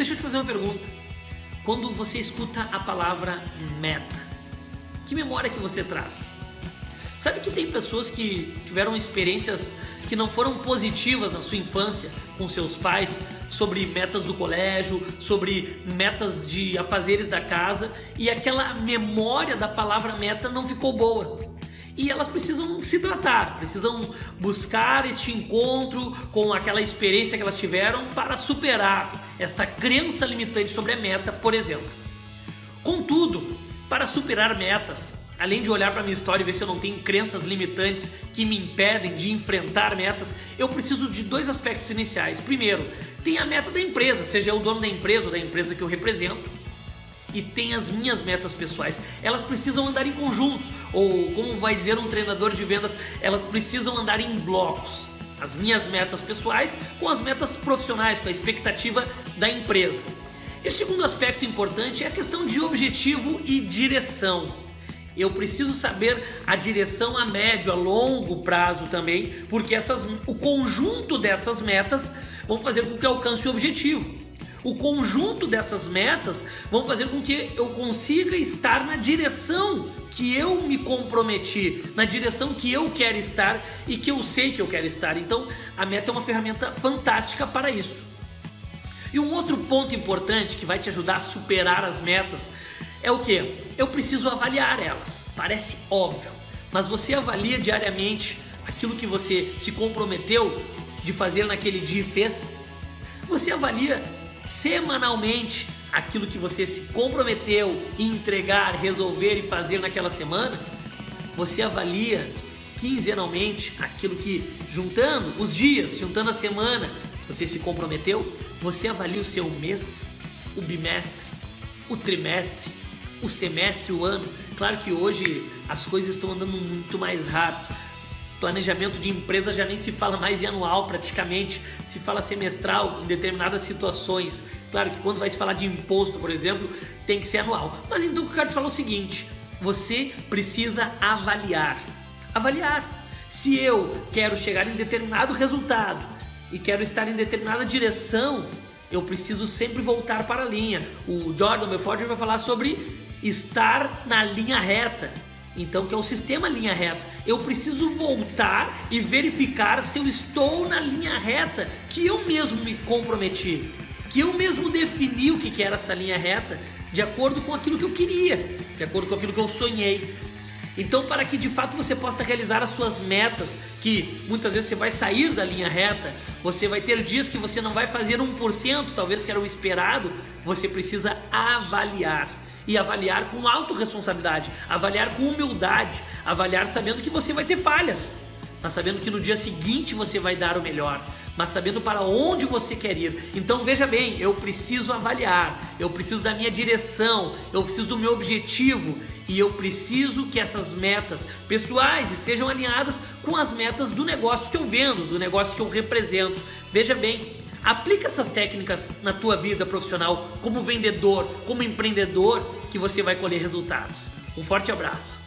Deixa eu te fazer uma pergunta. Quando você escuta a palavra meta, que memória que você traz? Sabe que tem pessoas que tiveram experiências que não foram positivas na sua infância com seus pais sobre metas do colégio, sobre metas de afazeres da casa e aquela memória da palavra meta não ficou boa. E elas precisam se tratar, precisam buscar este encontro com aquela experiência que elas tiveram para superar esta crença limitante sobre a meta, por exemplo. Contudo, para superar metas, além de olhar para minha história e ver se eu não tenho crenças limitantes que me impedem de enfrentar metas, eu preciso de dois aspectos iniciais. Primeiro, tem a meta da empresa, seja eu o dono da empresa ou da empresa que eu represento, e tem as minhas metas pessoais. Elas precisam andar em conjuntos, ou como vai dizer um treinador de vendas, elas precisam andar em blocos. As minhas metas pessoais com as metas profissionais, com a expectativa da empresa. E o segundo aspecto importante é a questão de objetivo e direção. Eu preciso saber a direção a médio, a longo prazo também, porque essas, o conjunto dessas metas vão fazer com que eu alcance o objetivo. O conjunto dessas metas vão fazer com que eu consiga estar na direção que eu me comprometi, na direção que eu quero estar e que eu sei que eu quero estar. Então, a meta é uma ferramenta fantástica para isso. E um outro ponto importante que vai te ajudar a superar as metas é o que? Eu preciso avaliar elas. Parece óbvio, mas você avalia diariamente aquilo que você se comprometeu de fazer naquele dia e fez? Você avalia semanalmente aquilo que você se comprometeu em entregar, resolver e fazer naquela semana? Você avalia quinzenalmente aquilo que, juntando os dias, juntando a semana, você se comprometeu? Você avalia o seu mês, o bimestre, o trimestre, o semestre, o ano. Claro que hoje as coisas estão andando muito mais rápido. Planejamento de empresa já nem se fala mais em anual, praticamente se fala semestral em determinadas situações. Claro que quando vai se falar de imposto, por exemplo, tem que ser anual. Mas então eu quero te falar o seguinte: você precisa avaliar. Avaliar. Se eu quero chegar em determinado resultado e quero estar em determinada direção, eu preciso sempre voltar para a linha. O Jordan Belfort vai falar sobre estar na linha reta. Então, que é o sistema linha reta. Eu preciso voltar e verificar se eu estou na linha reta que eu mesmo me comprometi, que eu mesmo defini o que era essa linha reta, de acordo com aquilo que eu queria, de acordo com aquilo que eu sonhei. Então, para que de fato você possa realizar as suas metas, que muitas vezes você vai sair da linha reta, você vai ter dias que você não vai fazer 1%, talvez que era o esperado, você precisa avaliar e avaliar com autorresponsabilidade, avaliar com humildade, avaliar sabendo que você vai ter falhas, mas sabendo que no dia seguinte você vai dar o melhor, mas sabendo para onde você quer ir. Então veja bem, eu preciso avaliar, eu preciso da minha direção, eu preciso do meu objetivo e eu preciso que essas metas pessoais estejam alinhadas com as metas do negócio que eu vendo, do negócio que eu represento. Veja bem, Aplica essas técnicas na tua vida profissional como vendedor, como empreendedor, que você vai colher resultados. Um forte abraço.